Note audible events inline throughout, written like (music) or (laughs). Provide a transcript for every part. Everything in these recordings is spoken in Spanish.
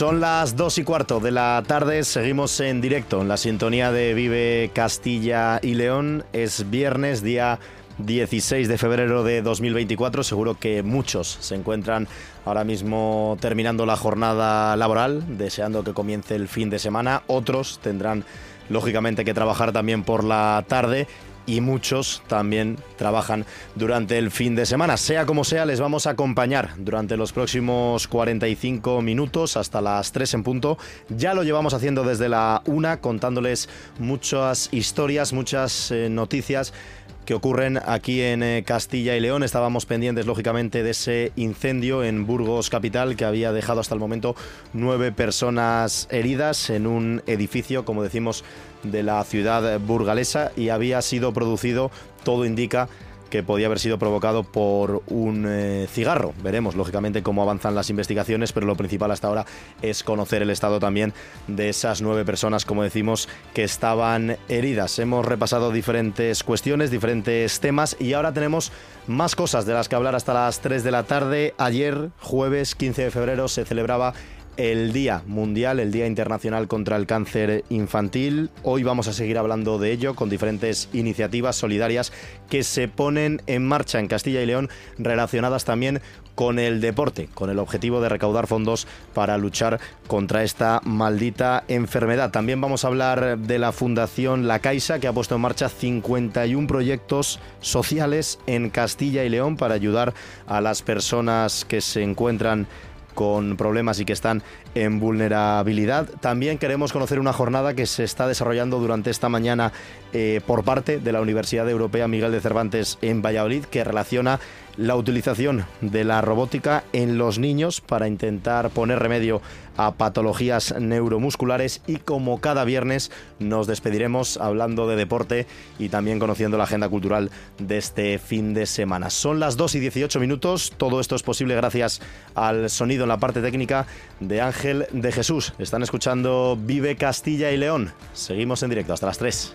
Son las dos y cuarto de la tarde, seguimos en directo en la sintonía de Vive Castilla y León. Es viernes, día 16 de febrero de 2024. Seguro que muchos se encuentran ahora mismo terminando la jornada laboral, deseando que comience el fin de semana. Otros tendrán lógicamente que trabajar también por la tarde y muchos también trabajan durante el fin de semana. Sea como sea, les vamos a acompañar durante los próximos 45 minutos hasta las 3 en punto. Ya lo llevamos haciendo desde la una, contándoles muchas historias, muchas eh, noticias que ocurren aquí en eh, Castilla y León. Estábamos pendientes, lógicamente, de ese incendio en Burgos Capital que había dejado hasta el momento nueve personas heridas en un edificio, como decimos, de la ciudad burgalesa y había sido producido, todo indica, que podía haber sido provocado por un eh, cigarro. Veremos, lógicamente, cómo avanzan las investigaciones, pero lo principal hasta ahora es conocer el estado también de esas nueve personas, como decimos, que estaban heridas. Hemos repasado diferentes cuestiones, diferentes temas y ahora tenemos más cosas de las que hablar hasta las 3 de la tarde. Ayer, jueves 15 de febrero, se celebraba el Día Mundial, el Día Internacional contra el Cáncer Infantil. Hoy vamos a seguir hablando de ello con diferentes iniciativas solidarias que se ponen en marcha en Castilla y León relacionadas también con el deporte, con el objetivo de recaudar fondos para luchar contra esta maldita enfermedad. También vamos a hablar de la Fundación La Caixa, que ha puesto en marcha 51 proyectos sociales en Castilla y León para ayudar a las personas que se encuentran con problemas y que están en vulnerabilidad. También queremos conocer una jornada que se está desarrollando durante esta mañana eh, por parte de la Universidad Europea Miguel de Cervantes en Valladolid, que relaciona la utilización de la robótica en los niños para intentar poner remedio a patologías neuromusculares y como cada viernes nos despediremos hablando de deporte y también conociendo la agenda cultural de este fin de semana. Son las 2 y 18 minutos, todo esto es posible gracias al sonido en la parte técnica de Ángel de Jesús. Están escuchando Vive Castilla y León. Seguimos en directo hasta las 3.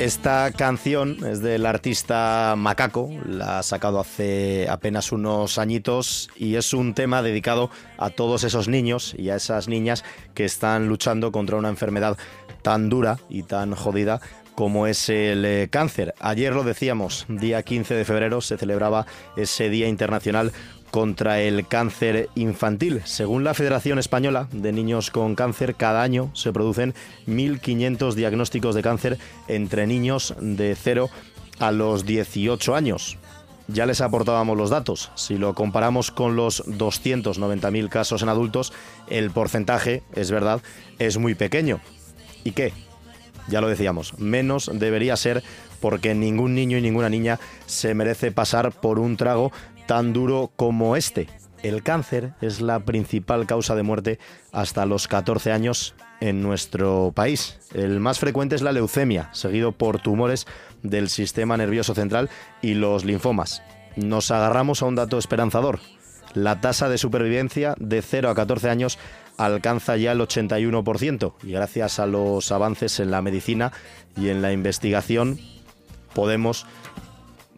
Esta canción es del artista Macaco, la ha sacado hace apenas unos añitos y es un tema dedicado a todos esos niños y a esas niñas que están luchando contra una enfermedad tan dura y tan jodida como es el eh, cáncer. Ayer lo decíamos, día 15 de febrero se celebraba ese Día Internacional contra el cáncer infantil. Según la Federación Española de Niños con Cáncer, cada año se producen 1.500 diagnósticos de cáncer entre niños de 0 a los 18 años. Ya les aportábamos los datos. Si lo comparamos con los 290.000 casos en adultos, el porcentaje, es verdad, es muy pequeño. ¿Y qué? Ya lo decíamos, menos debería ser porque ningún niño y ninguna niña se merece pasar por un trago tan duro como este. El cáncer es la principal causa de muerte hasta los 14 años en nuestro país. El más frecuente es la leucemia, seguido por tumores del sistema nervioso central y los linfomas. Nos agarramos a un dato esperanzador. la tasa de supervivencia de 0 a 14 años alcanza ya el 81% y gracias a los avances en la medicina y en la investigación podemos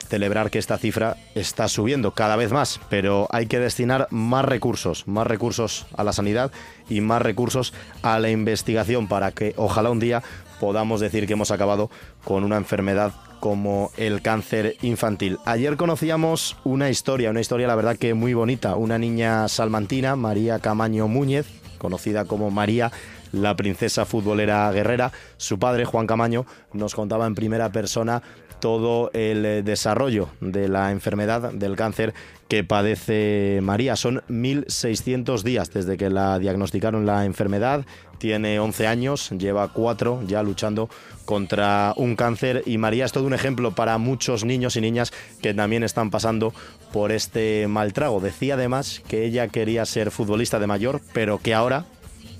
celebrar que esta cifra está subiendo cada vez más, pero hay que destinar más recursos, más recursos a la sanidad y más recursos a la investigación para que ojalá un día podamos decir que hemos acabado con una enfermedad como el cáncer infantil. Ayer conocíamos una historia, una historia la verdad que muy bonita, una niña salmantina, María Camaño Múñez, conocida como María la princesa futbolera guerrera. Su padre, Juan Camaño, nos contaba en primera persona todo el eh, desarrollo de la enfermedad del cáncer que padece María. Son 1.600 días desde que la diagnosticaron la enfermedad. Tiene 11 años, lleva 4 ya luchando contra un cáncer y María es todo un ejemplo para muchos niños y niñas que también están pasando por este mal trago. Decía además que ella quería ser futbolista de mayor, pero que ahora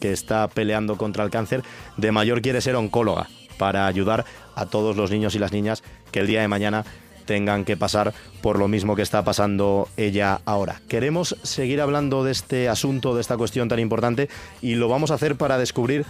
que está peleando contra el cáncer, de mayor quiere ser oncóloga para ayudar a todos los niños y las niñas que el día de mañana tengan que pasar por lo mismo que está pasando ella ahora. Queremos seguir hablando de este asunto, de esta cuestión tan importante, y lo vamos a hacer para descubrir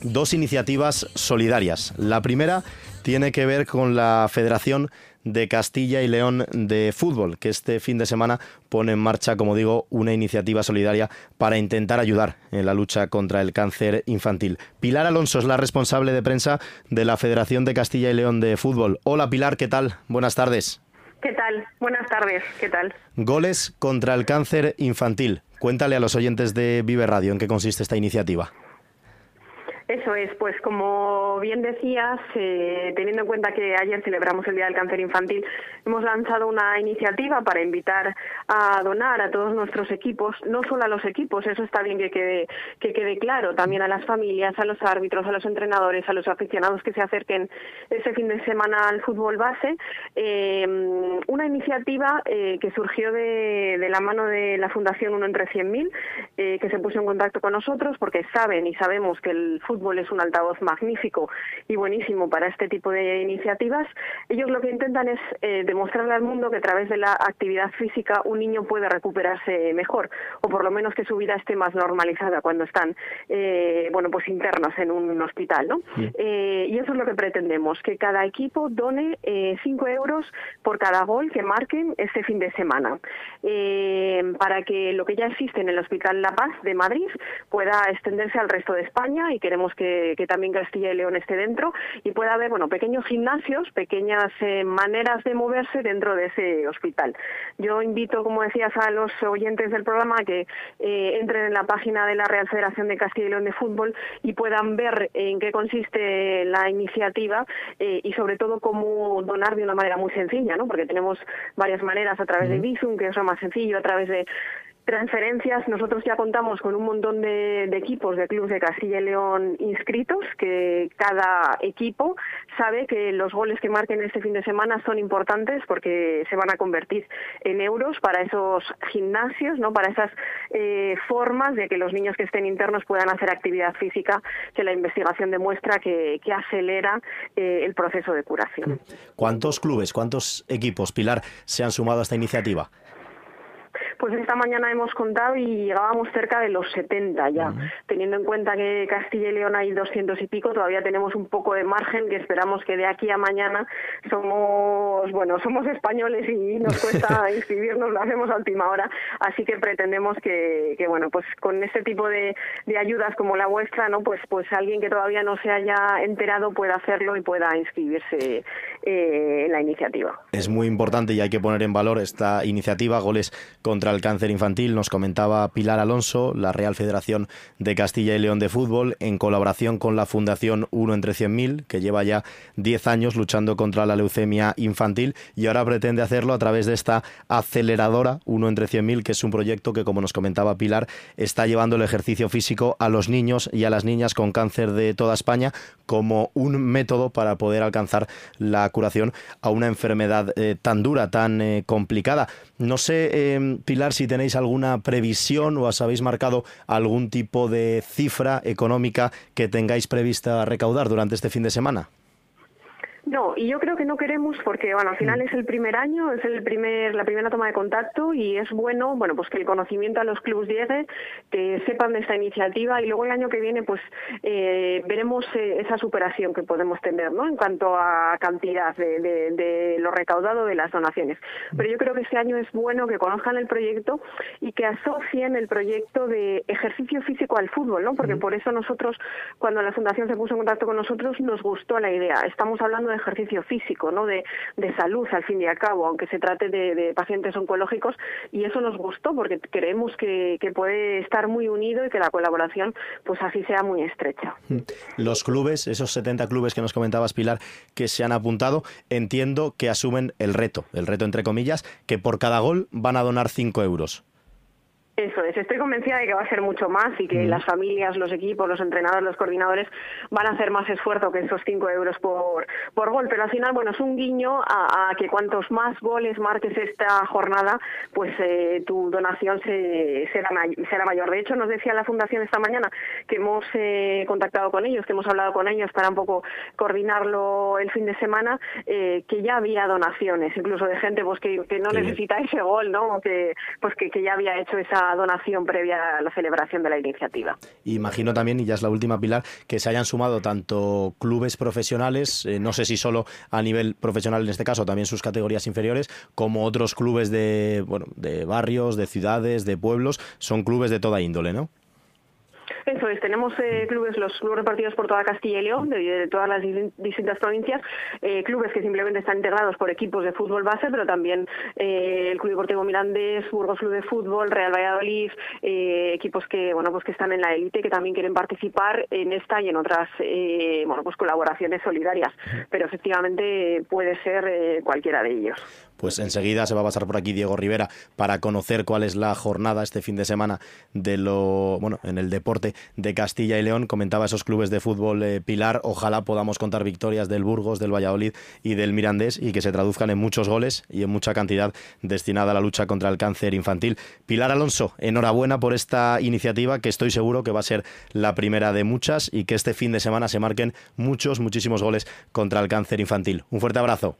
dos iniciativas solidarias. La primera tiene que ver con la Federación de Castilla y León de Fútbol, que este fin de semana pone en marcha, como digo, una iniciativa solidaria para intentar ayudar en la lucha contra el cáncer infantil. Pilar Alonso es la responsable de prensa de la Federación de Castilla y León de Fútbol. Hola Pilar, ¿qué tal? Buenas tardes. ¿Qué tal? Buenas tardes, ¿qué tal? Goles contra el cáncer infantil. Cuéntale a los oyentes de Vive Radio en qué consiste esta iniciativa. Eso es, pues como bien decías, eh, teniendo en cuenta que ayer celebramos el Día del Cáncer Infantil, hemos lanzado una iniciativa para invitar a donar a todos nuestros equipos, no solo a los equipos, eso está bien que quede, que quede claro, también a las familias, a los árbitros, a los entrenadores, a los aficionados que se acerquen ese fin de semana al fútbol base. Eh, una iniciativa eh, que surgió de, de, la mano de la Fundación Uno entre 100.000, que se puso en contacto con nosotros porque saben y sabemos que el fútbol es un altavoz magnífico y buenísimo para este tipo de iniciativas. Ellos lo que intentan es eh, demostrarle al mundo que a través de la actividad física un niño puede recuperarse mejor o por lo menos que su vida esté más normalizada cuando están eh, bueno pues internos en un hospital. ¿no? Eh, y eso es lo que pretendemos, que cada equipo done 5 euros por cada gol que marquen este fin de semana para que lo que ya existe en el Hospital La Paz de Madrid pueda extenderse al resto de España y queremos que, también Castilla y León esté dentro y pueda haber bueno pequeños gimnasios, pequeñas eh, maneras de moverse dentro de ese hospital. Yo invito, como decías, a los oyentes del programa a que eh, entren en la página de la Real Federación de Castilla y León de Fútbol y puedan ver en qué consiste la iniciativa eh, y sobre todo cómo donar de una manera muy sencilla, ¿no? Porque tenemos varias maneras a través de Bizum, que es lo más sencillo, a través de transferencias, nosotros ya contamos con un montón de, equipos de clubes de Castilla y León inscritos, que cada equipo sabe que los goles que marquen este fin de semana son importantes porque se van a convertir en euros para esos gimnasios, no, para esas eh, formas de que los niños que estén internos puedan hacer actividad física, que la investigación demuestra que, acelera eh, el proceso de curación. ¿Cuántos clubes, cuántos equipos, Pilar, se han sumado a esta iniciativa? Pues esta mañana hemos contado y llegábamos cerca de los 70 ya. Teniendo en cuenta que Castilla y León hay 200 y pico, todavía tenemos un poco de margen que esperamos que de aquí a mañana somos, bueno, somos españoles y nos (laughs) cuesta inscribirnos, lo hacemos a última hora. Así que pretendemos que, que bueno, pues con este tipo de, de, ayudas como la vuestra, ¿no? Pues, pues alguien que todavía no se haya enterado pueda hacerlo y pueda inscribirse eh, la iniciativa. Es muy importante y hay que poner en valor esta iniciativa, goles contra el cáncer infantil, nos comentaba Pilar Alonso, la Real Federación de Castilla y León de Fútbol, en colaboración con la Fundación Uno entre 100.000, que lleva ya 10 años luchando contra la leucemia infantil y ahora pretende hacerlo a través de esta aceleradora Uno entre 100.000, que es un proyecto que, como nos comentaba Pilar, está llevando el ejercicio físico a los niños y a las niñas con cáncer de toda España como un método para poder alcanzar la curación a una enfermedad eh, tan dura, tan eh, complicada. No sé, eh, Pilar, si tenéis alguna previsión o os habéis marcado algún tipo de cifra económica que tengáis prevista recaudar durante este fin de semana. No, y yo creo que no queremos porque, bueno, al final mm. es el primer año, es el primer, la primera toma de contacto y es bueno, bueno, pues que el conocimiento a los clubes llegue, que sepan de esta iniciativa y luego el año que viene, pues eh, veremos eh, esa superación que podemos tener, ¿no? En cuanto a cantidad de, de, lo recaudado de las donaciones. Pero yo creo que este año es bueno que conozcan el proyecto y que asocien el proyecto de ejercicio físico al fútbol, ¿no? Porque por eso nosotros, cuando la Fundación se puso en contacto con nosotros, nos gustó la idea. Estamos hablando de ejercicio físico, ¿no? De, salud, al fin y al cabo, aunque se trate de, pacientes oncológicos, y eso nos gustó porque creemos que, puede estar muy unido y que la colaboración, pues así sea muy estrecha. Mm. Los clubes, esos 70 clubes que nos comentabas, Pilar, que se han apuntado, entiendo que asumen el reto, el reto entre comillas, que por cada gol van a donar 5 euros. Eso es, estoy convencida de que va a ser mucho más y que las familias, los equipos, los entrenadores, los coordinadores van a hacer más esfuerzo que esos 5 euros por, por gol. Pero al final, bueno, es un guiño a, que cuantos más goles marques esta jornada, pues eh, tu donación se, será, será mayor. De hecho, nos decía la Fundación esta mañana que hemos eh, contactado con ellos, que hemos hablado con ellos para un poco coordinarlo el fin de semana, eh, que ya había donaciones, incluso de gente pues que, que no necesita ese gol, ¿no? Que, pues que, que ya había hecho esa donación previa a la celebración de la iniciativa. Imagino también, y ya es la última, Pilar, que se hayan sumado tanto clubes profesionales, eh, no sé si solo a nivel profesional en este caso, también sus categorías inferiores, como otros clubes de, bueno, de barrios, de ciudades, de pueblos, son clubes de toda índole, ¿no? Eso es, tenemos eh, clubes, los clubes repartidos por toda Castilla y León, de, todas las distintas provincias, eh, clubes que simplemente están integrados por equipos de fútbol base, pero también eh, el Club Deportivo Mirandés, Burgos Club de Fútbol, Real Valladolid, equipos que bueno pues que están en la élite, que también quieren participar en esta y en otras bueno pues colaboraciones solidarias, pero efectivamente puede ser cualquiera de ellos pues enseguida se va a pasar por aquí Diego Rivera para conocer cuál es la jornada este fin de semana de lo bueno en el deporte de Castilla y León. Comentaba esos clubes de fútbol eh, Pilar. Ojalá podamos contar victorias del Burgos, del Valladolid y del Mirandés y que se traduzcan en muchos goles y en mucha cantidad destinada a la lucha contra el cáncer infantil. Pilar Alonso, enhorabuena por esta iniciativa que estoy seguro que va a ser la primera de muchas y que este fin de semana se marquen muchos, muchísimos goles contra el cáncer infantil. Un fuerte abrazo.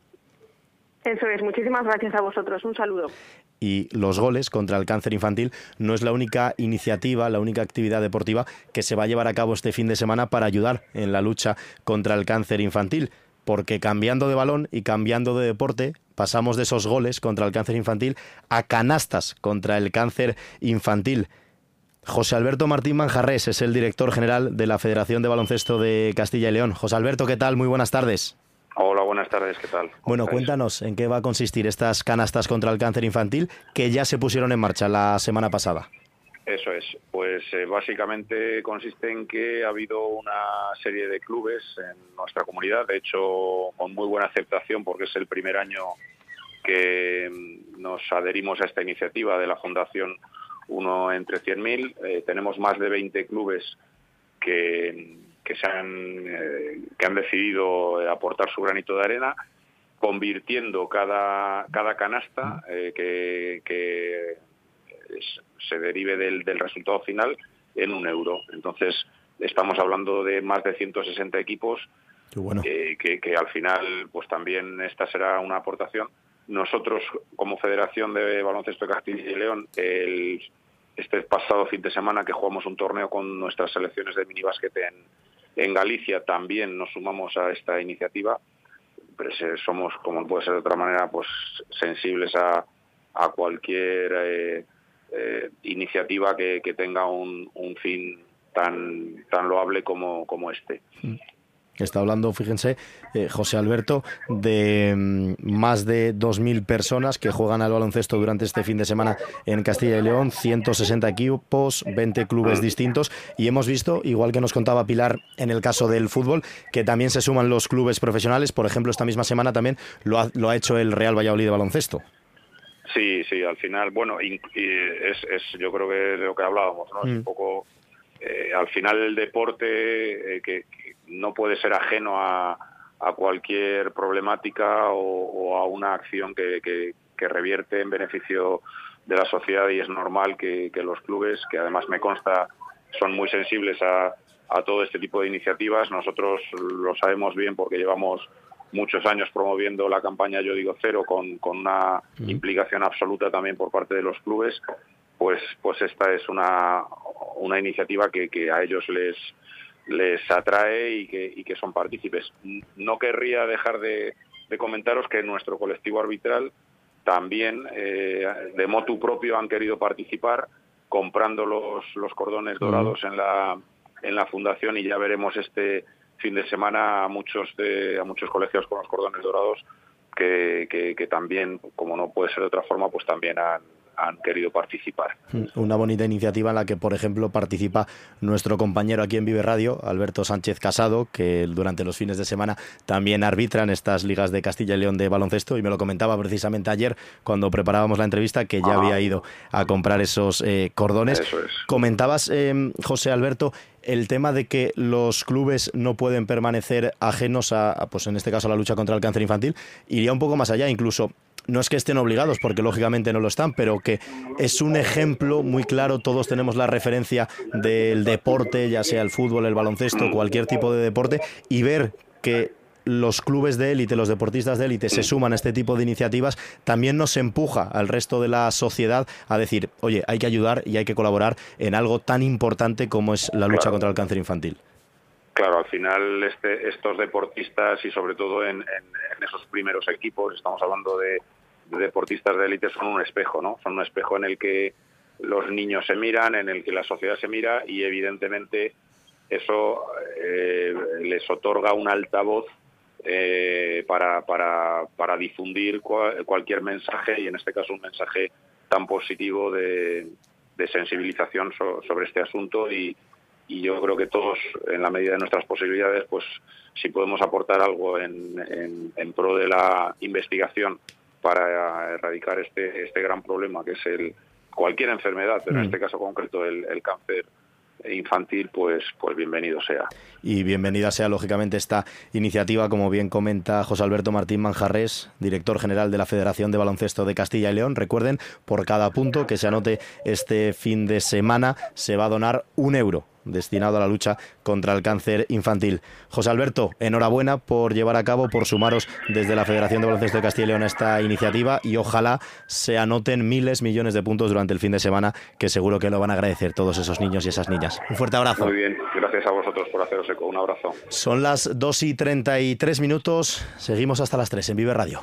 Eso es, muchísimas gracias a vosotros. Un saludo. Y los goles contra el cáncer infantil no es la única iniciativa, la única actividad deportiva que se va a llevar a cabo este fin de semana para ayudar en la lucha contra el cáncer infantil. Porque cambiando de balón y cambiando de deporte, pasamos de esos goles contra el cáncer infantil a canastas contra el cáncer infantil. José Alberto Martín Manjarres es el director general de la Federación de Baloncesto de Castilla y León. José Alberto, ¿qué tal? Muy buenas tardes. Hola, buenas tardes, ¿qué tal? Bueno, cuéntanos en qué va a consistir estas canastas contra el cáncer infantil que ya se pusieron en marcha la semana pasada. Eso es, pues eh, básicamente consiste en que ha habido una serie de clubes en nuestra comunidad, de hecho con muy buena aceptación porque es el primer año que mm, nos adherimos a esta iniciativa de la Fundación Uno entre 100.000. Eh, tenemos más de 20 clubes que que, se han, eh, que han decidido aportar su granito de arena, convirtiendo cada, cada canasta eh, que, se derive del, resultado final en un euro. Entonces, estamos hablando de más de 160 equipos que, que, al final, pues también esta será una aportación. Nosotros, como Federación de Baloncesto de Castilla y León, el, este pasado fin de semana que jugamos un torneo con nuestras selecciones de minibásquet en, en Galicia también nos sumamos a esta iniciativa. Pero somos, como puede ser de otra manera, pues sensibles a, cualquier eh, eh, iniciativa que, tenga un, un, fin tan, tan loable como, como este. Está hablando, fíjense, eh, José Alberto, de mm, más de 2.000 personas que juegan al baloncesto durante este fin de semana en Castilla y León, 160 equipos, 20 clubes distintos y hemos visto, igual que nos contaba Pilar en el caso del fútbol, que también se suman los clubes profesionales. Por ejemplo, esta misma semana también lo ha, lo ha hecho el Real Valladolid de baloncesto. Sí, sí, al final, bueno, es, es yo creo que de lo que hablábamos, ¿no? Es un mm. poco, eh, al final el deporte eh, que, no puede ser ajeno a, cualquier problemática o, a una acción que, revierte en beneficio de la sociedad y es normal que, los clubes, que además me consta son muy sensibles a, todo este tipo de iniciativas, nosotros lo sabemos bien porque llevamos muchos años promoviendo la campaña Yo Digo Cero con, con una implicación absoluta también por parte de los clubes, pues, pues esta es una, una iniciativa que, que a ellos les, les atrae y que, y que son partícipes. No querría dejar de, de comentaros que nuestro colectivo arbitral también eh, de motu propio han querido participar comprando los, los cordones dorados en la, en la fundación y ya veremos este fin de semana a muchos de, a muchos colegios con los cordones dorados que, que, también, como no puede ser de otra forma, pues también han, han querido participar. Una bonita iniciativa en la que, por ejemplo, participa nuestro compañero aquí en Vive Radio, Alberto Sánchez Casado, que durante los fines de semana también arbitra en estas ligas de Castilla y León de baloncesto y me lo comentaba precisamente ayer cuando preparábamos la entrevista que ya había ido a comprar esos eh, cordones. Comentabas, eh, José Alberto, el tema de que los clubes no pueden permanecer ajenos a, pues en este caso, a la lucha contra el cáncer infantil, iría un poco más allá, incluso no es que estén obligados, porque lógicamente no lo están, pero que es un ejemplo muy claro, todos tenemos la referencia del deporte, ya sea el fútbol, el baloncesto, cualquier tipo de deporte, y ver que los clubes de élite, los deportistas de élite se suman a este tipo de iniciativas, también nos empuja al resto de la sociedad a decir, oye, hay que ayudar y hay que colaborar en algo tan importante como es la lucha contra el cáncer infantil. Claro, al final este, estos deportistas y sobre todo en, esos primeros equipos, estamos hablando de, deportistas de élite, son un espejo, ¿no? Son un espejo en el que los niños se miran, en el que la sociedad se mira y evidentemente eso eh, les otorga un altavoz eh, para, para, para, difundir cualquier mensaje y en este caso un mensaje tan positivo de, sensibilización sobre este asunto y, y yo creo que todos, en la medida de nuestras posibilidades, pues si podemos aportar algo en, en, pro de la investigación para erradicar este, este gran problema que es el cualquier enfermedad, pero en mm. este caso concreto el, el cáncer infantil, pues, pues bienvenido sea. Y bienvenida sea, lógicamente, esta iniciativa, como bien comenta José Alberto Martín Manjarres, director general de la Federación de Baloncesto de Castilla y León. Recuerden, por cada punto que se anote este fin de semana, se va a donar un euro destinado a la lucha contra el cáncer infantil. José Alberto, enhorabuena por llevar a cabo, por sumaros desde la Federación de Baloncesto de Castilla y León a esta iniciativa y ojalá se anoten miles, millones de puntos durante el fin de semana, que seguro que lo van a agradecer todos esos niños y esas niñas. Un fuerte abrazo. Muy bien, gracias a vosotros por haceros eco. Un abrazo. Son las 2 y 33 minutos, seguimos hasta las 3 en Vive Radio.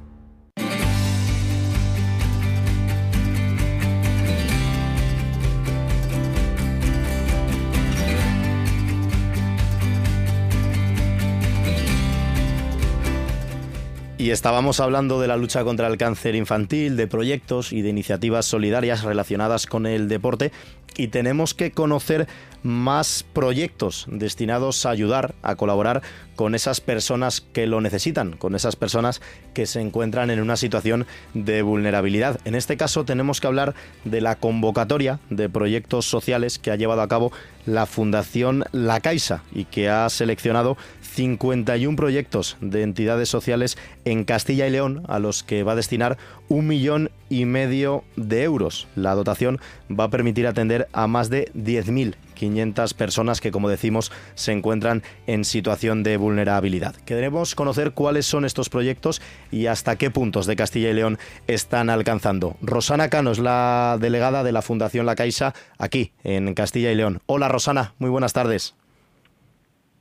Y estábamos hablando de la lucha contra el cáncer infantil, de proyectos y de iniciativas solidarias relacionadas con el deporte y tenemos que conocer más proyectos destinados a ayudar, a colaborar con esas personas que lo necesitan, con esas personas que se encuentran en una situación de vulnerabilidad. En este caso tenemos que hablar de la convocatoria de proyectos sociales que ha llevado a cabo la Fundación La Caixa y que ha seleccionado 51 proyectos de entidades sociales en Castilla y León a los que va a destinar un millón y medio de euros. La dotación va a permitir atender a más de 10.500 personas que, como decimos, se encuentran en situación de vulnerabilidad. Queremos conocer cuáles son estos proyectos y hasta qué puntos de Castilla y León están alcanzando. Rosana Cano es la delegada de la Fundación La Caixa aquí en Castilla y León. Hola Rosana, muy buenas tardes.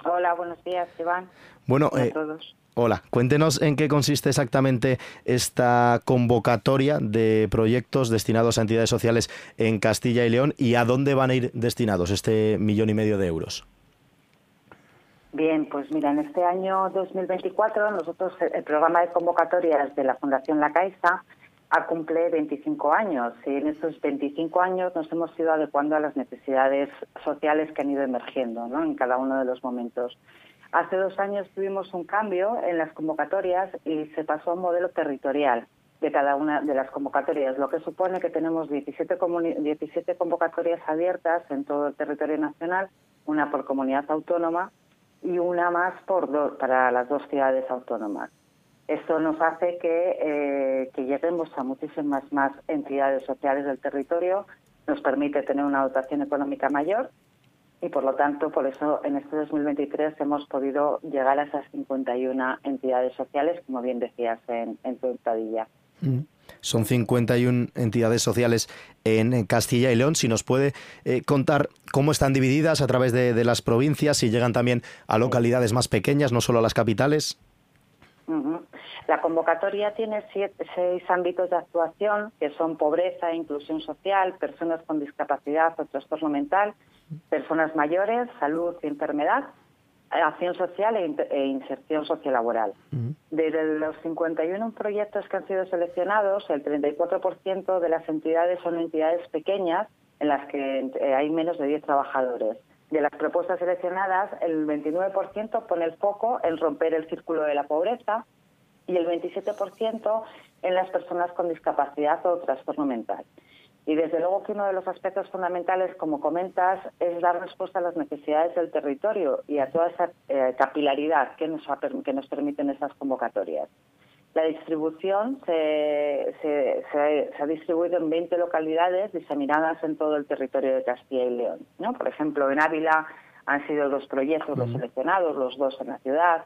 Hola, buenos días, Iván. Bueno, eh, todos. Hola, cuéntenos en qué consiste exactamente esta convocatoria de proyectos destinados a entidades sociales en Castilla y León y a dónde van a ir destinados este millón y medio de euros. Bien, pues mira, en este año 2024 nosotros el programa de convocatorias de la Fundación La Caixa ha cumple 25 años y en estos 25 años nos hemos ido adecuando a las necesidades sociales que han ido emergiendo ¿no? en cada uno de los momentos. Hace dos años tuvimos un cambio en las convocatorias y se pasó a un modelo territorial de cada una de las convocatorias, lo que supone que tenemos 17, 17 convocatorias abiertas en todo el territorio nacional, una por comunidad autónoma y una más por para las dos ciudades autónomas. Esto nos hace que, eh, que lleguemos a muchísimas más entidades sociales del territorio, nos permite tener una dotación económica mayor y por lo tanto, por eso en este 2023 hemos podido llegar a esas 51 entidades sociales, como bien decías en, tu entradilla. Mm. Son 51 entidades sociales en Castilla y León. Si nos puede eh, contar cómo están divididas a través de, las provincias, si llegan también a localidades más pequeñas, no solo a las capitales. La convocatoria tiene seis ámbitos de actuación, que son pobreza, inclusión social, personas con discapacidad o trastorno mental, personas mayores, salud y enfermedad, acción social e, e inserción sociolaboral. De los 51 proyectos que han sido seleccionados, el 34% de las entidades son entidades pequeñas en las que eh, hay menos de 10 trabajadores. De las propuestas seleccionadas, el 29% pone el foco en romper el círculo de la pobreza y el 27% en las personas con discapacidad o trastorno mental. Y desde luego que uno de los aspectos fundamentales, como comentas, es dar respuesta a las necesidades del territorio y a toda esa eh, capilaridad que nos, que nos permiten esas convocatorias. La distribución se, se, ha distribuido en 20 localidades diseminadas en todo el territorio de Castilla y León. ¿no? Por ejemplo, en Ávila han sido dos proyectos los seleccionados, los dos en la ciudad,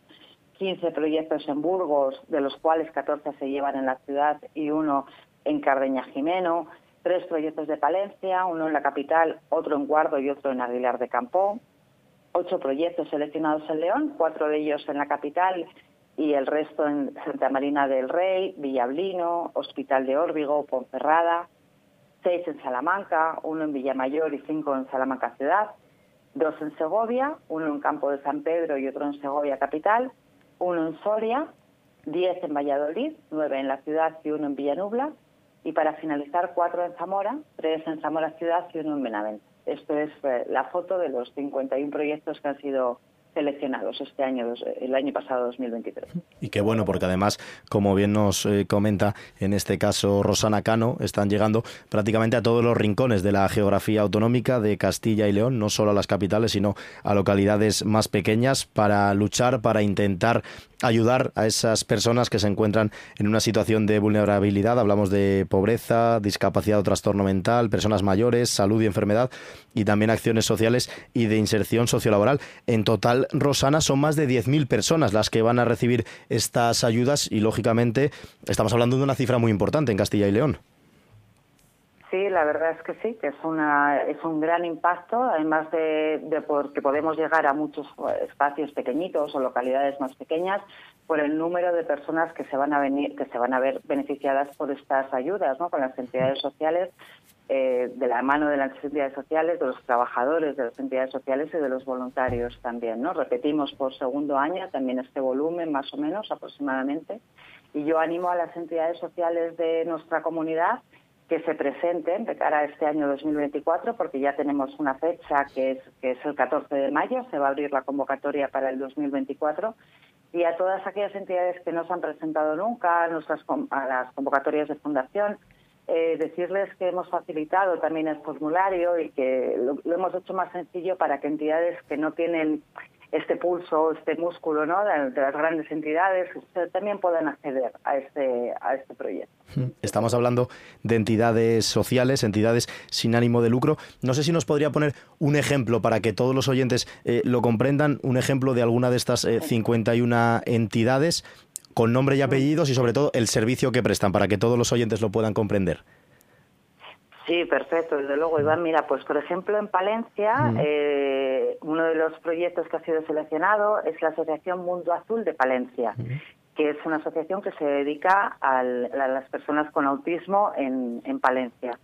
15 proyectos en Burgos, de los cuales 14 se llevan en la ciudad y uno en Cardeña Jimeno, tres proyectos de Palencia, uno en la capital, otro en Guardo y otro en Aguilar de Campo, ocho proyectos seleccionados en León, cuatro de ellos en la capital y el resto en Santa Marina del Rey, Villablino, Hospital de Órbigo, Ponferrada, seis en Salamanca, uno en Villamayor y cinco en Salamanca Ciudad, dos en Segovia, uno en Campo de San Pedro y otro en Segovia Capital, uno en Soria, diez en Valladolid, nueve en la ciudad y uno en Villanubla, y para finalizar cuatro en Zamora, tres en Zamora Ciudad y uno en Benavente. Esto es eh, la foto de los 51 proyectos que han sido seleccionados este año, el año pasado 2023. Y qué bueno, porque además, como bien nos eh, comenta en este caso Rosana Cano, están llegando prácticamente a todos los rincones de la geografía autonómica de Castilla y León, no solo a las capitales, sino a localidades más pequeñas, para luchar, para intentar ayudar a esas personas que se encuentran en una situación de vulnerabilidad. Hablamos de pobreza, discapacidad o trastorno mental, personas mayores, salud y enfermedad y también acciones sociales y de inserción sociolaboral. En total, Rosana, son más de 10.000 personas las que van a recibir estas ayudas y, lógicamente, estamos hablando de una cifra muy importante en Castilla y León. Sí, la verdad es que sí, que es una es un gran impacto, además de, de porque podemos llegar a muchos espacios pequeñitos o localidades más pequeñas por el número de personas que se van a venir que se van a ver beneficiadas por estas ayudas, ¿no? Con las entidades sociales eh, de la mano de las entidades sociales, de los trabajadores de las entidades sociales y de los voluntarios también, ¿no? Repetimos por segundo año también este volumen, más o menos aproximadamente, y yo animo a las entidades sociales de nuestra comunidad que se presenten de cara a este año 2024, porque ya tenemos una fecha que es, que es el 14 de mayo, se va a abrir la convocatoria para el 2024, y a todas aquellas entidades que no se han presentado nunca a, nuestras, a las convocatorias de fundación, eh, decirles que hemos facilitado también el formulario y que lo, hemos hecho más sencillo para que entidades que no tienen este pulso, este músculo ¿no? de, las grandes entidades, también puedan acceder a este, a este proyecto. Estamos hablando de entidades sociales, entidades sin ánimo de lucro. No sé si nos podría poner un ejemplo para que todos los oyentes eh, lo comprendan, un ejemplo de alguna de estas 51 eh, entidades con nombre y apellidos y sobre todo el servicio que prestan para que todos los oyentes lo puedan comprender. Sí, perfecto, desde luego, Iván. Mira, pues por ejemplo en Palencia, eh, uno de los proyectos que ha sido seleccionado es la Asociación Mundo Azul de Palencia, que es una asociación que se dedica a las personas con autismo en, en Palencia.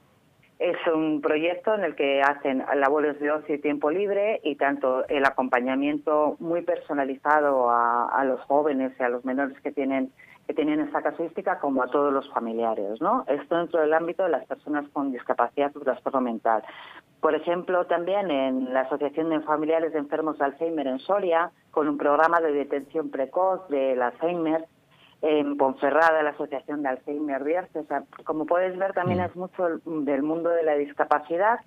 Es un proyecto en el que hacen labores de ocio y tiempo libre y tanto el acompañamiento muy personalizado a, los jóvenes y a los menores que tienen que tienen esta casuística como a todos los familiares, ¿no? Esto dentro del ámbito de las personas con discapacidad o trastorno mental. Por ejemplo, también en la Asociación de Familiares de Enfermos de Alzheimer en Soria, con un programa de detención precoz del Alzheimer, en Ponferrada, la Asociación de Alzheimer Bierce. O sea, como puedes ver, también mm. es mucho del mundo de la discapacidad,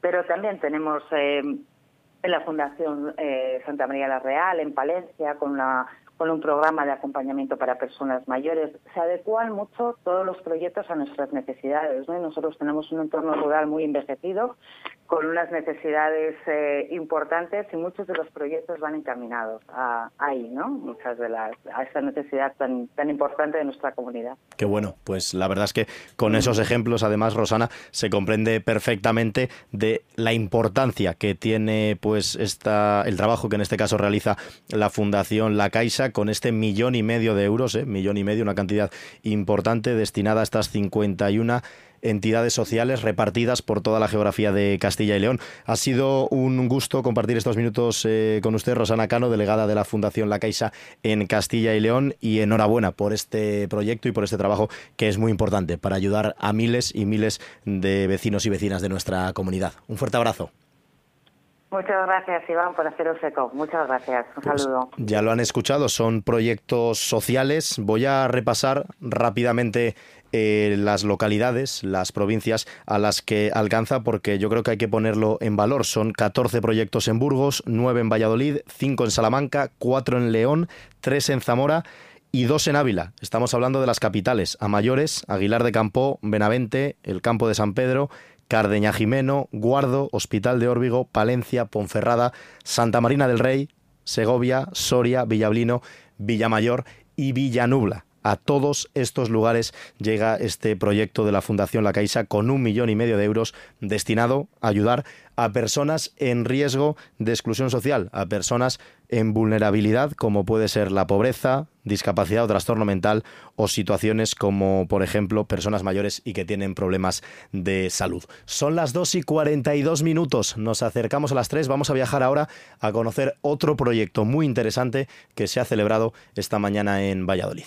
pero también tenemos eh, en la Fundación eh, Santa María la Real, en Palencia, con la con un programa de acompañamiento para personas mayores. Se adecuan mucho todos los proyectos a nuestras necesidades. ¿no? nosotros tenemos un entorno rural muy envejecido, con unas necesidades eh, importantes y muchos de los proyectos van encaminados a, ahí, ¿no? Muchas de las a esa necesidad tan tan importante de nuestra comunidad. Qué bueno, pues la verdad es que con esos ejemplos, además, Rosana, se comprende perfectamente de la importancia que tiene, pues, esta el trabajo que en este caso realiza la Fundación La Caixa con este millón y medio de euros, ¿eh? millón y medio, una cantidad importante destinada a estas 51 entidades sociales repartidas por toda la geografía de Castilla y León. Ha sido un gusto compartir estos minutos eh, con usted, Rosana Cano, delegada de la Fundación La Caixa en Castilla y León, y enhorabuena por este proyecto y por este trabajo que es muy importante para ayudar a miles y miles de vecinos y vecinas de nuestra comunidad. Un fuerte abrazo. Muchas gracias, Iván, por haceros eco. Muchas gracias. Un pues saludo. Ya lo han escuchado, son proyectos sociales. Voy a repasar rápidamente eh, las localidades, las provincias a las que alcanza, porque yo creo que hay que ponerlo en valor. Son 14 proyectos en Burgos, 9 en Valladolid, 5 en Salamanca, 4 en León, 3 en Zamora y 2 en Ávila. Estamos hablando de las capitales, a mayores, Aguilar de Campo, Benavente, el Campo de San Pedro, Cardeña Jimeno, Guardo, Hospital de Órbigo, Palencia, Ponferrada, Santa Marina del Rey, Segovia, Soria, Villablino, Villamayor y Villanubla. A todos estos lugares llega este proyecto de la Fundación La Caixa con un millón y medio de euros destinado a ayudar a personas en riesgo de exclusión social, a personas en vulnerabilidad como puede ser la pobreza, discapacidad o trastorno mental o situaciones como por ejemplo personas mayores y que tienen problemas de salud. Son las 2 y 42 minutos, nos acercamos a las 3, vamos a viajar ahora a conocer otro proyecto muy interesante que se ha celebrado esta mañana en Valladolid.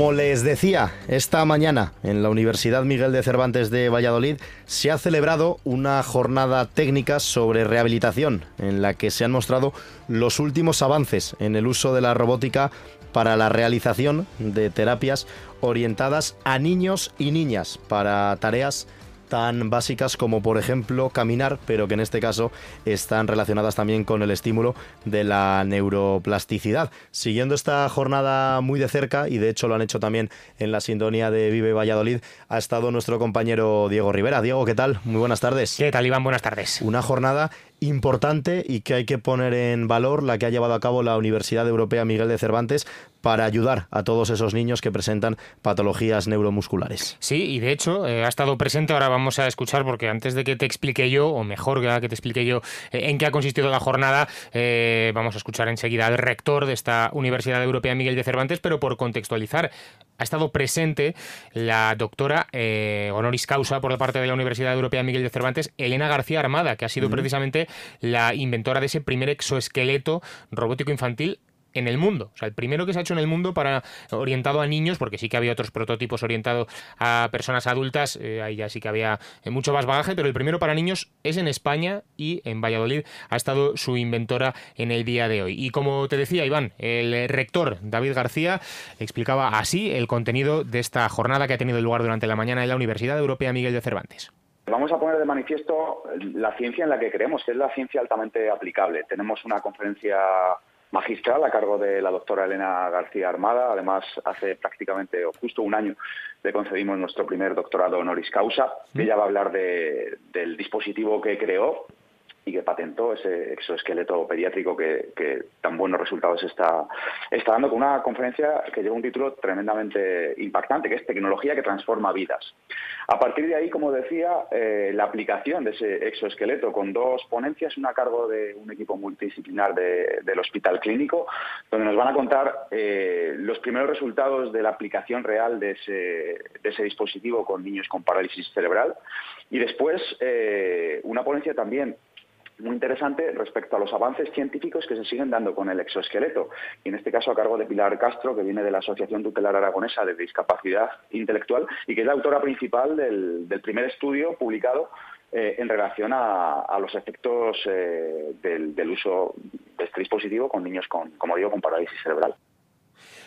Como les decía, esta mañana en la Universidad Miguel de Cervantes de Valladolid se ha celebrado una jornada técnica sobre rehabilitación en la que se han mostrado los últimos avances en el uso de la robótica para la realización de terapias orientadas a niños y niñas para tareas tan básicas como por ejemplo caminar, pero que en este caso están relacionadas también con el estímulo de la neuroplasticidad. Siguiendo esta jornada muy de cerca, y de hecho lo han hecho también en la sintonía de Vive Valladolid, ha estado nuestro compañero Diego Rivera. Diego, ¿qué tal? Muy buenas tardes. ¿Qué tal, Iván? Buenas tardes. Una jornada importante y que hay que poner en valor la que ha llevado a cabo la Universidad Europea Miguel de Cervantes para ayudar a todos esos niños que presentan patologías neuromusculares. Sí, y de hecho eh, ha estado presente, ahora vamos a escuchar, porque antes de que te explique yo, o mejor que te explique yo eh, en qué ha consistido la jornada, eh, vamos a escuchar enseguida al rector de esta Universidad Europea Miguel de Cervantes, pero por contextualizar, ha estado presente la doctora honoris causa por la parte de la Universidad Europea Miguel de Cervantes, Elena García Armada, que ha sido precisamente la inventora de ese primer exoesqueleto robótico infantil en el mundo. O sea, el primero que se ha hecho en el mundo para orientado a niños, porque sí que había otros prototipos orientados a personas adultas, eh, ahí ya sí que había eh, mucho más bagaje, pero el primero para niños es en España y en Valladolid ha estado su inventora en el día de hoy. Y como te decía Iván, el rector David García explicaba así el contenido de esta jornada que ha tenido lugar durante la mañana en la Universidad Europea Miguel de Cervantes. Vamos a poner de manifiesto la ciencia en la que creemos, que es la ciencia altamente aplicable. Tenemos una conferencia magistral a cargo de la doctora Elena García Armada. Además, hace prácticamente o justo un año le concedimos nuestro primer doctorado honoris causa. Ella va a hablar del dispositivo que creó y que patentó ese exoesqueleto pediátrico que, tan buenos resultados está, está dando con una conferencia que lleva un título tremendamente impactante, que es Tecnología que transforma vidas. A partir de ahí, como decía, eh, la aplicación de ese exoesqueleto con dos ponencias, una a cargo de un equipo multidisciplinar del Hospital Clínico, donde nos van a contar eh, los primeros resultados de la aplicación real de ese, dispositivo con niños con parálisis cerebral. Y después, eh, una ponencia también muy interesante respecto a los avances científicos que se siguen dando con el exoesqueleto. Y en este caso a cargo de Pilar Castro, que viene de la Asociación Tutelar Aragonesa de Discapacidad Intelectual y que es la autora principal del, primer estudio publicado eh, en relación a, los efectos eh, del, del, uso de este dispositivo con niños con, como digo, con parálisis cerebral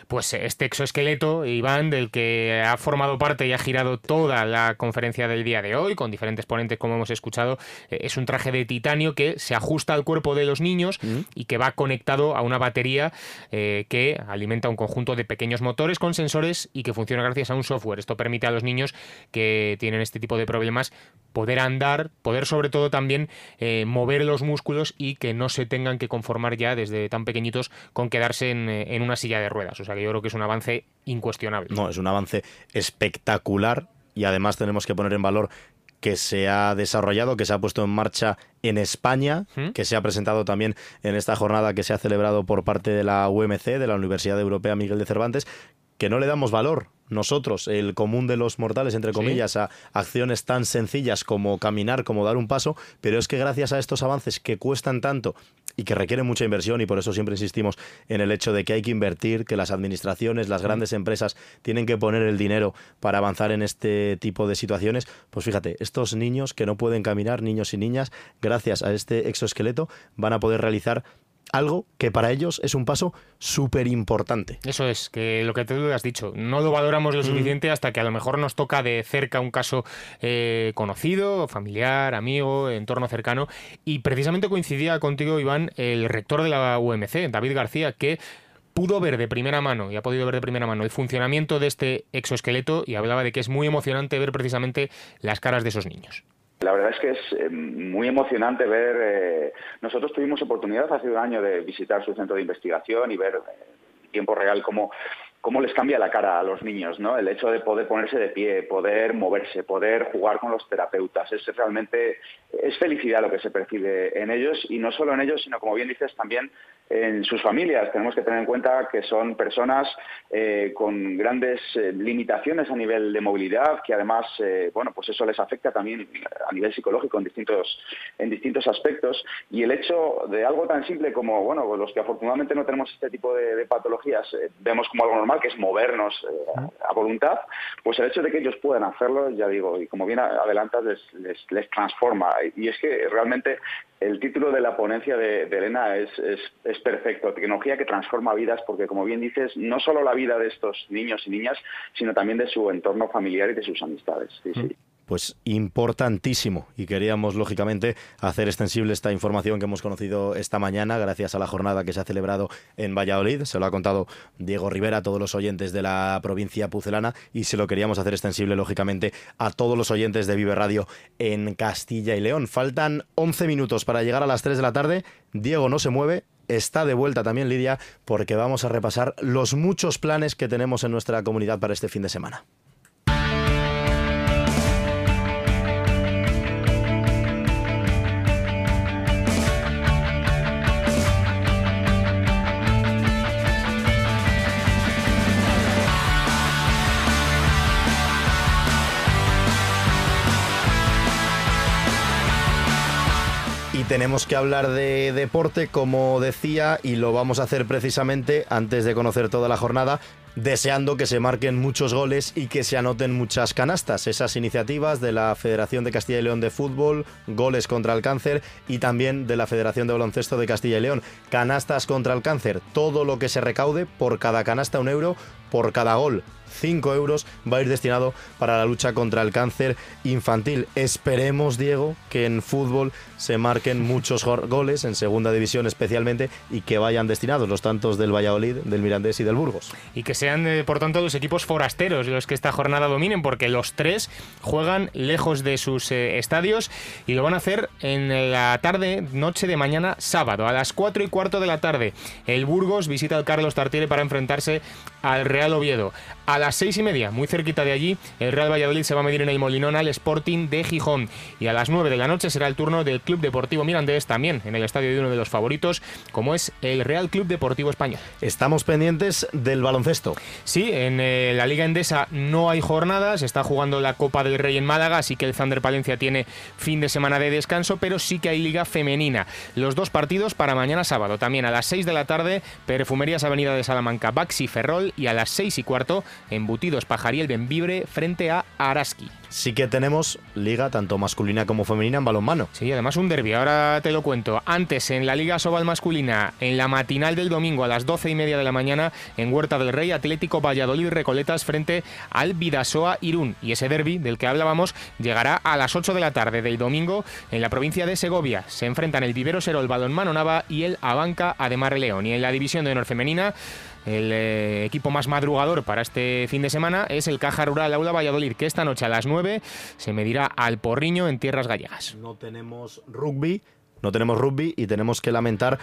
pues este exoesqueleto, Iván, del que ha formado parte y ha girado toda la conferencia del día de hoy, con diferentes ponentes como hemos escuchado, eh, es un traje de titanio que se ajusta al cuerpo de los niños mm. y que va conectado a una batería eh, que alimenta un conjunto de pequeños motores con sensores y que funciona gracias a un software. Esto permite a los niños que tienen este tipo de problemas poder andar, poder sobre todo también eh, mover los músculos y que no se tengan que conformar ya desde tan pequeñitos con quedarse en, en una silla de ruedas. O sea que yo creo que es un avance incuestionable. No, es un avance espectacular y además tenemos que poner en valor que se ha desarrollado, que se ha puesto en marcha en España, ¿Mm? que se ha presentado también en esta jornada que se ha celebrado por parte de la UMC, de la Universidad Europea Miguel de Cervantes, que no le damos valor nosotros, el común de los mortales, entre comillas, a acciones tan sencillas como caminar, como dar un paso, pero es que gracias a estos avances que cuestan tanto y que requieren mucha inversión, y por eso siempre insistimos en el hecho de que hay que invertir, que las administraciones, las grandes empresas tienen que poner el dinero para avanzar en este tipo de situaciones, pues fíjate, estos niños que no pueden caminar, niños y niñas, gracias a este exoesqueleto, van a poder realizar algo que para ellos es un paso súper importante. Eso es, que lo que tú has dicho, no lo valoramos lo mm. suficiente hasta que a lo mejor nos toca de cerca un caso eh, conocido, familiar, amigo, entorno cercano. Y precisamente coincidía contigo, Iván, el rector de la UMC, David García, que pudo ver de primera mano y ha podido ver de primera mano el funcionamiento de este exoesqueleto y hablaba de que es muy emocionante ver precisamente las caras de esos niños. La verdad es que es eh, muy emocionante ver. Eh, nosotros tuvimos oportunidad hace un año de visitar su centro de investigación y ver en tiempo real cómo cómo les cambia la cara a los niños, ¿no? El hecho de poder ponerse de pie, poder moverse, poder jugar con los terapeutas, es realmente es felicidad lo que se percibe en ellos y no solo en ellos, sino como bien dices también en sus familias. Tenemos que tener en cuenta que son personas eh, con grandes eh, limitaciones a nivel de movilidad, que además, eh, bueno, pues eso les afecta también a nivel psicológico en distintos, en distintos aspectos. Y el hecho de algo tan simple como, bueno, los que afortunadamente no tenemos este tipo de, patologías, vemos como algo normal, que es movernos a voluntad, pues el hecho de que ellos puedan hacerlo, ya digo, y como bien adelantas, les, les, les transforma. Y es que realmente el título de la ponencia de, Elena es, es, perfecto, tecnología que transforma vidas, porque como bien dices, no solo la vida de estos niños y niñas, sino también de su entorno familiar y de sus amistades. Sí, sí. Pues importantísimo y queríamos lógicamente hacer extensible esta información que hemos conocido esta mañana gracias a la jornada que se ha celebrado en Valladolid, se lo ha contado Diego Rivera a todos los oyentes de la provincia pucelana y se lo queríamos hacer extensible lógicamente a todos los oyentes de Vive Radio en Castilla y León. Faltan 11 minutos para llegar a las 3 de la tarde, Diego no se mueve, está de vuelta también Lidia porque vamos a repasar los muchos planes que tenemos en nuestra comunidad para este fin de semana. Tenemos que hablar de deporte, como decía, y lo vamos a hacer precisamente antes de conocer toda la jornada deseando que se marquen muchos goles y que se anoten muchas canastas. Esas iniciativas de la Federación de Castilla y León de Fútbol, goles contra el cáncer y también de la Federación de Baloncesto de Castilla y León, canastas contra el cáncer. Todo lo que se recaude por cada canasta un euro, por cada gol 5 euros va a ir destinado para la lucha contra el cáncer infantil. Esperemos, Diego, que en fútbol se marquen muchos goles, en segunda división especialmente, y que vayan destinados los tantos del Valladolid, del Mirandés y del Burgos. Y que sean, eh, por tanto, los equipos forasteros los que esta jornada dominen, porque los tres juegan lejos de sus eh, estadios y lo van a hacer en la tarde, noche de mañana, sábado, a las 4 y cuarto de la tarde. El Burgos visita al Carlos Tartiere para enfrentarse al Real Oviedo. A las seis y media, muy cerquita de allí, el Real Valladolid se va a medir en el Molinón al Sporting de Gijón. Y a las nueve de la noche será el turno del Club Deportivo Mirandés, también en el estadio de uno de los favoritos, como es el Real Club Deportivo Español. Estamos pendientes del baloncesto. Sí, en eh, la Liga Endesa no hay jornadas, está jugando la Copa del Rey en Málaga, así que el Thunder Palencia tiene fin de semana de descanso, pero sí que hay Liga Femenina. Los dos partidos para mañana sábado, también a las 6 de la tarde, Perfumerías Avenida de Salamanca, Baxi Ferrol y a las 6 y cuarto, Embutidos Pajariel Benvibre frente a Araski sí que tenemos liga tanto masculina como femenina en balonmano. Sí, además un derbi, ahora te lo cuento. Antes en la Liga Sobal masculina, en la matinal del domingo a las 12 y media de la mañana, en Huerta del Rey, Atlético Valladolid Recoletas frente al Vidasoa Irún. Y ese derby del que hablábamos llegará a las 8 de la tarde del domingo en la provincia de Segovia. Se enfrentan el Vivero Sero, el Balonmano Nava y el Abanca Ademar León. Y en la división de honor femenina, el eh, equipo más madrugador para este fin de semana es el Caja Rural Aula Valladolid, que esta noche a las 9 se medirá al Porriño en tierras gallegas. No tenemos rugby, no tenemos rugby y tenemos que lamentar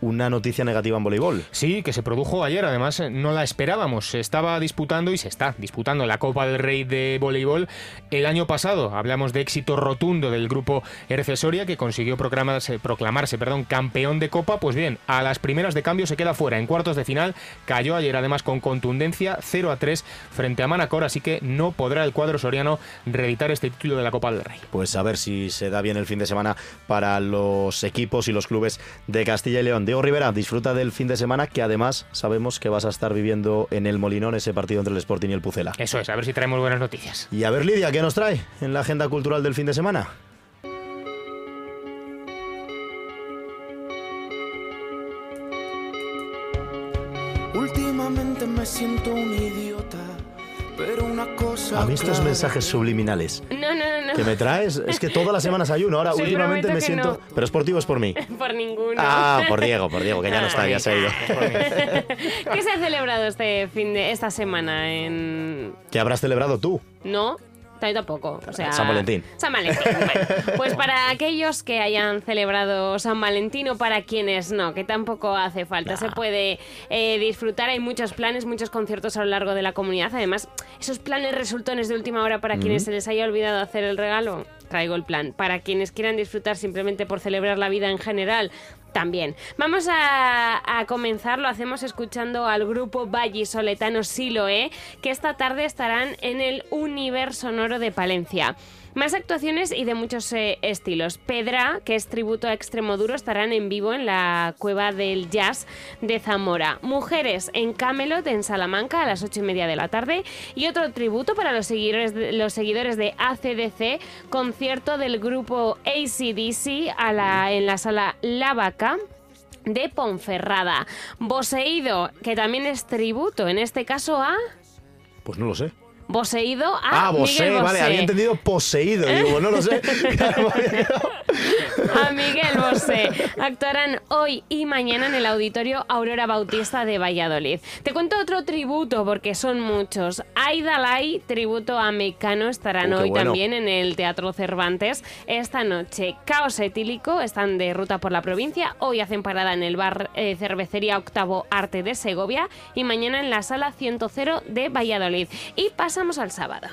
una noticia negativa en voleibol. Sí, que se produjo ayer, además eh, no la esperábamos. Se estaba disputando y se está disputando la Copa del Rey de voleibol el año pasado. Hablamos de éxito rotundo del grupo Ercesoria que consiguió proclamarse, proclamarse perdón, campeón de Copa. Pues bien, a las primeras de cambio se queda fuera. En cuartos de final cayó ayer además con contundencia 0 a 3 frente a Manacor, así que no podrá el cuadro soriano reeditar este título de la Copa del Rey. Pues a ver si se da bien el fin de semana para los equipos y los clubes de Castilla y León. Diego Rivera, disfruta del fin de semana que además sabemos que vas a estar viviendo en el Molinón ese partido entre el Sporting y el Pucela. Eso es, a ver si traemos buenas noticias. Y a ver Lidia, ¿qué nos trae en la agenda cultural del fin de semana? Últimamente me siento un idiota. A mí estos mensajes subliminales. No, no, no. Que me traes. Es que todas las semanas hay uno. Ahora, últimamente me siento. Pero es por ti o es por mí. (laughs) por ninguno. Ah, por Diego, por Diego, que ya no está, ya se ha ido. (laughs) ¿Qué se ha celebrado este fin de esta semana en. ¿Qué habrás celebrado tú? No, tampoco. O sea, San Valentín. San Valentín. (laughs) pues para aquellos que hayan celebrado San Valentín o para quienes no, que tampoco hace falta. Se puede eh, disfrutar. Hay muchos planes, muchos conciertos a lo largo de la comunidad. Además, esos planes resultones de última hora para quienes se les haya olvidado hacer el regalo. Traigo el plan. Para quienes quieran disfrutar simplemente por celebrar la vida en general, también. Vamos a, comenzar, lo hacemos escuchando al grupo Soletano Siloe, que esta tarde estarán en el Universo Sonoro de Palencia. Más actuaciones y de muchos eh, estilos. Pedra, que es tributo a Extremoduro, estarán en vivo en la Cueva del Jazz de Zamora. Mujeres en Camelot, en Salamanca, a las ocho y media de la tarde. Y otro tributo para los seguidores de, los seguidores de ACDC, concierto del grupo ACDC en la sala La Vaca de Ponferrada. Boseído, que también es tributo, en este caso a... Pues no lo sé. Poseído a ah, Bosé, vale, había entendido poseído. Digo, no lo sé. (laughs) (laughs) a Miguel Bosé. Actuarán hoy y mañana en el auditorio Aurora Bautista de Valladolid. Te cuento otro tributo porque son muchos. Aidalay, tributo a Mecano, estarán uh, hoy también en el Teatro Cervantes esta noche. Caos Etílico están de ruta por la provincia. Hoy hacen parada en el bar eh, Cervecería Octavo Arte de Segovia y mañana en la sala 100 de Valladolid. Y pasamos al sábado.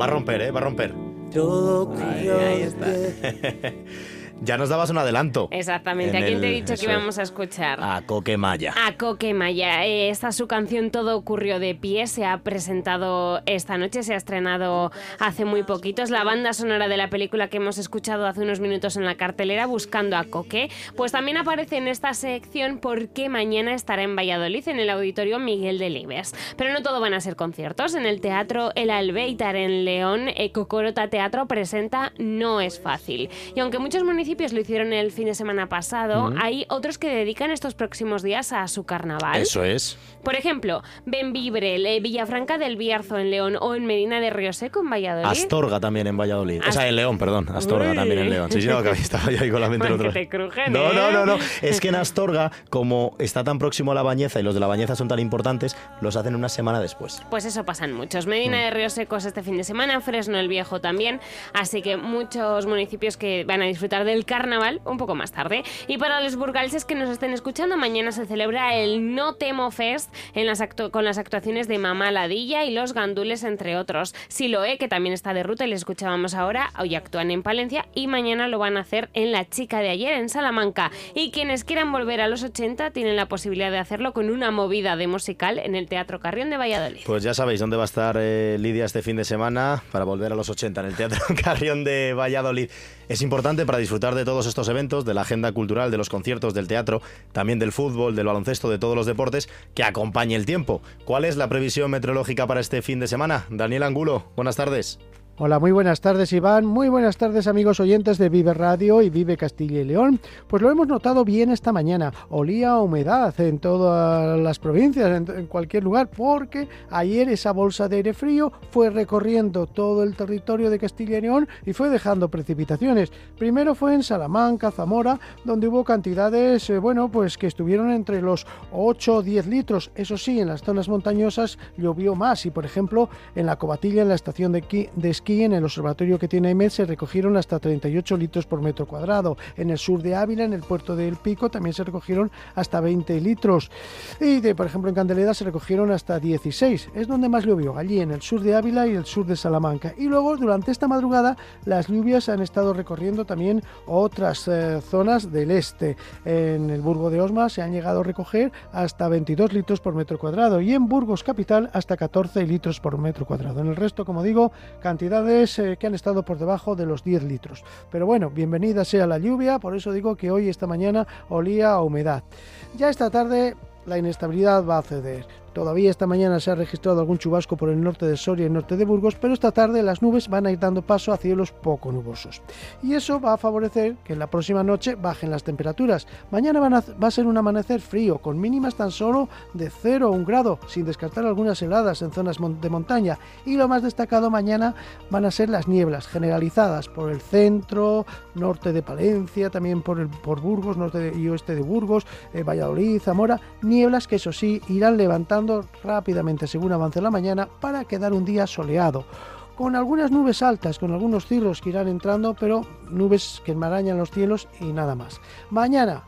Va a romper, ¿eh? Va a romper. Todo ahí, está. (laughs) Ya nos dabas un adelanto. Exactamente. ¿A quién te he dicho que íbamos a escuchar? A Coquemaya. A Coquemaya. Eh, Esta es su canción Todo ocurrió de pie. Se ha presentado esta noche, se ha estrenado hace muy poquito. Es la banda sonora de la película que hemos escuchado hace unos minutos en la cartelera, Buscando a Coque. Pues también aparece en esta sección porque mañana estará en Valladolid, en el Auditorio Miguel Delibes. Pero no todo van a ser conciertos. En el Teatro El Albeitar en León, eh, Cocorota Teatro presenta No es fácil. Y aunque muchos municipios lo hicieron el fin de semana pasado, Mm. hay otros que dedican estos próximos días a su carnaval. Eso es. Por ejemplo, Benvibre, eh, Villafranca del Bierzo en León o en Medina de Río Seco en Valladolid. Astorga también en Valladolid. O Ast- sea, en León, perdón. Astorga Uy. también en León. Sí, sí, no, que estaba yo ahí con la mente en otro. te crujen, No, ¿eh? no, no, no. Es que en Astorga, como está tan próximo a la Bañeza y los de la Bañeza son tan importantes, los hacen una semana después. Pues eso pasan muchos. Medina de Ríos Secos este fin de semana, Fresno el Viejo también. Así que muchos municipios que van a disfrutar del carnaval un poco más tarde. Y para los burgalses que nos estén escuchando, mañana se celebra el No Temo Fest con las actuaciones de Mamá Ladilla y Los Gandules, entre otros. Siloé, que también está de ruta y les escuchábamos ahora, hoy actúan en Palencia y mañana lo van a hacer en La Chica de ayer, en Salamanca. Y quienes quieran volver a los 80 tienen la posibilidad de hacerlo con una movida de musical en el Teatro Carrión de Valladolid. Pues ya sabéis dónde va a estar eh, Lidia este fin de semana para volver a los 80 en el Teatro (laughs) Carrión de Valladolid. Es importante para disfrutar de todos estos eventos, de la agenda cultural, de los conciertos, del teatro, también del fútbol, del baloncesto, de todos los deportes, que acompañe el tiempo. ¿Cuál es la previsión meteorológica para este fin de semana? Daniel Angulo, buenas tardes. Hola, muy buenas tardes Iván, muy buenas tardes amigos oyentes de Vive Radio y Vive Castilla y León. Pues lo hemos notado bien esta mañana, olía humedad en todas las provincias, en, cualquier lugar, porque ayer esa bolsa de aire frío fue recorriendo todo el territorio de Castilla y León y fue dejando precipitaciones. Primero fue en Salamanca, Zamora, donde hubo cantidades, eh, bueno, pues que estuvieron entre los 8 o 10 litros. Eso sí, en las zonas montañosas llovió más y, por ejemplo, en la Cobatilla, en la estación de, de esquí, en el observatorio que tiene AIMED, se recogieron hasta 38 litros por metro cuadrado. En el sur de Ávila, en el puerto del Pico, también se recogieron hasta 20 litros. Y, de, por ejemplo, en Candeleda se recogieron hasta 16. Es donde más llovió, allí en el sur de Ávila y el sur de Salamanca. Y luego, durante esta madrugada, las lluvias han estado recorriendo también otras eh, zonas del este. En el Burgo de Osma se han llegado a recoger hasta 22 litros por metro cuadrado y en Burgos Capital hasta 14 litros por metro cuadrado. En el resto, como digo, eh, que han estado por debajo de los 10 litros. Pero bueno, bienvenida sea la lluvia, por eso digo que hoy, esta mañana, olía a humedad. Ya esta tarde la inestabilidad va a ceder. Todavía esta mañana se ha registrado algún chubasco por el norte de Soria y norte de Burgos, pero esta tarde las nubes van a ir dando paso a cielos poco nubosos. Y eso va a favorecer que en la próxima noche bajen las temperaturas. Mañana a- va a ser un amanecer frío, con mínimas tan solo de 0 o 1 grado, sin descartar algunas heladas en zonas de montaña. Y lo más destacado mañana van a ser las nieblas generalizadas por el centro, norte de Palencia, también por, Burgos, norte y oeste de Burgos, eh, Valladolid, Zamora. Nieblas que eso sí irán levantando rápidamente según avance la mañana para quedar un día soleado. Con algunas nubes altas, con algunos cirros que irán entrando, pero nubes que enmarañan los cielos y nada más. Mañana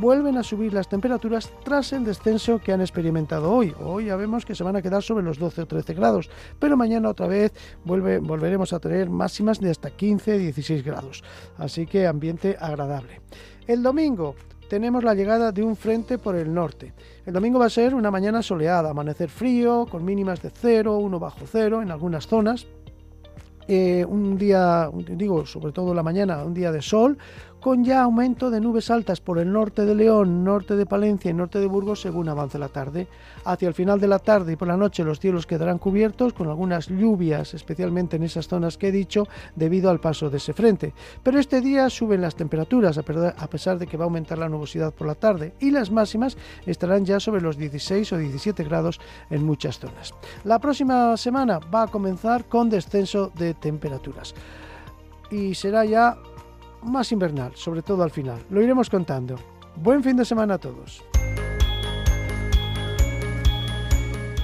vuelven a subir las temperaturas tras el descenso que han experimentado hoy. Hoy ya vemos que se van a quedar sobre los 12 o 13 grados, pero mañana otra vez vuelve, volveremos a tener máximas de hasta 15, 16 grados. Así que ambiente agradable. El domingo tenemos la llegada de un frente por el norte. El domingo va a ser una mañana soleada, amanecer frío, con mínimas de 0, 1 bajo cero en algunas zonas. Eh, un día, digo, sobre todo la mañana, un día de sol, con ya aumento de nubes altas por el norte de León, norte de Palencia y norte de Burgos según avance la tarde. Hacia el final de la tarde y por la noche los cielos quedarán cubiertos con algunas lluvias, especialmente en esas zonas que he dicho, debido al paso de ese frente. Pero este día suben las temperaturas, a pesar de que va a aumentar la nubosidad por la tarde, y las máximas estarán ya sobre los 16 o 17 grados en muchas zonas. La próxima semana va a comenzar con descenso de temperaturas y será ya más invernal, sobre todo al final. Lo iremos contando. Buen fin de semana a todos.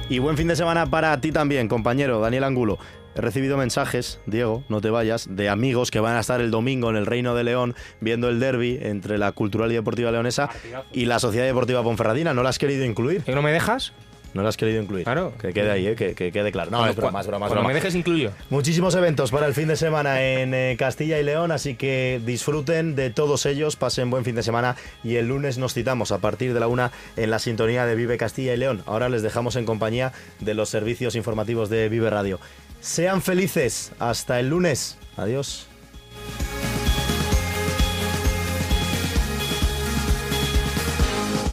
Y buen fin de semana para ti también, compañero Daniel Angulo. He recibido mensajes, Diego, no te vayas, de amigos que van a estar el domingo en el Reino de León viendo el derby entre la Cultural y Deportiva Leonesa y la Sociedad Deportiva Ponferradina. ¿No la has querido incluir? ¿Y no me dejas? No lo has querido incluir. Claro. Que quede ahí, ¿eh? que, que quede claro. No, Cuando- es broma, es broma, es broma. me dejes incluyo. Muchísimos eventos para el fin de semana en eh, Castilla y León, así que disfruten de todos ellos, pasen buen fin de semana y el lunes nos citamos a partir de la una en la sintonía de Vive Castilla y León. Ahora les dejamos en compañía de los servicios informativos de Vive Radio. Sean felices, hasta el lunes. Adiós.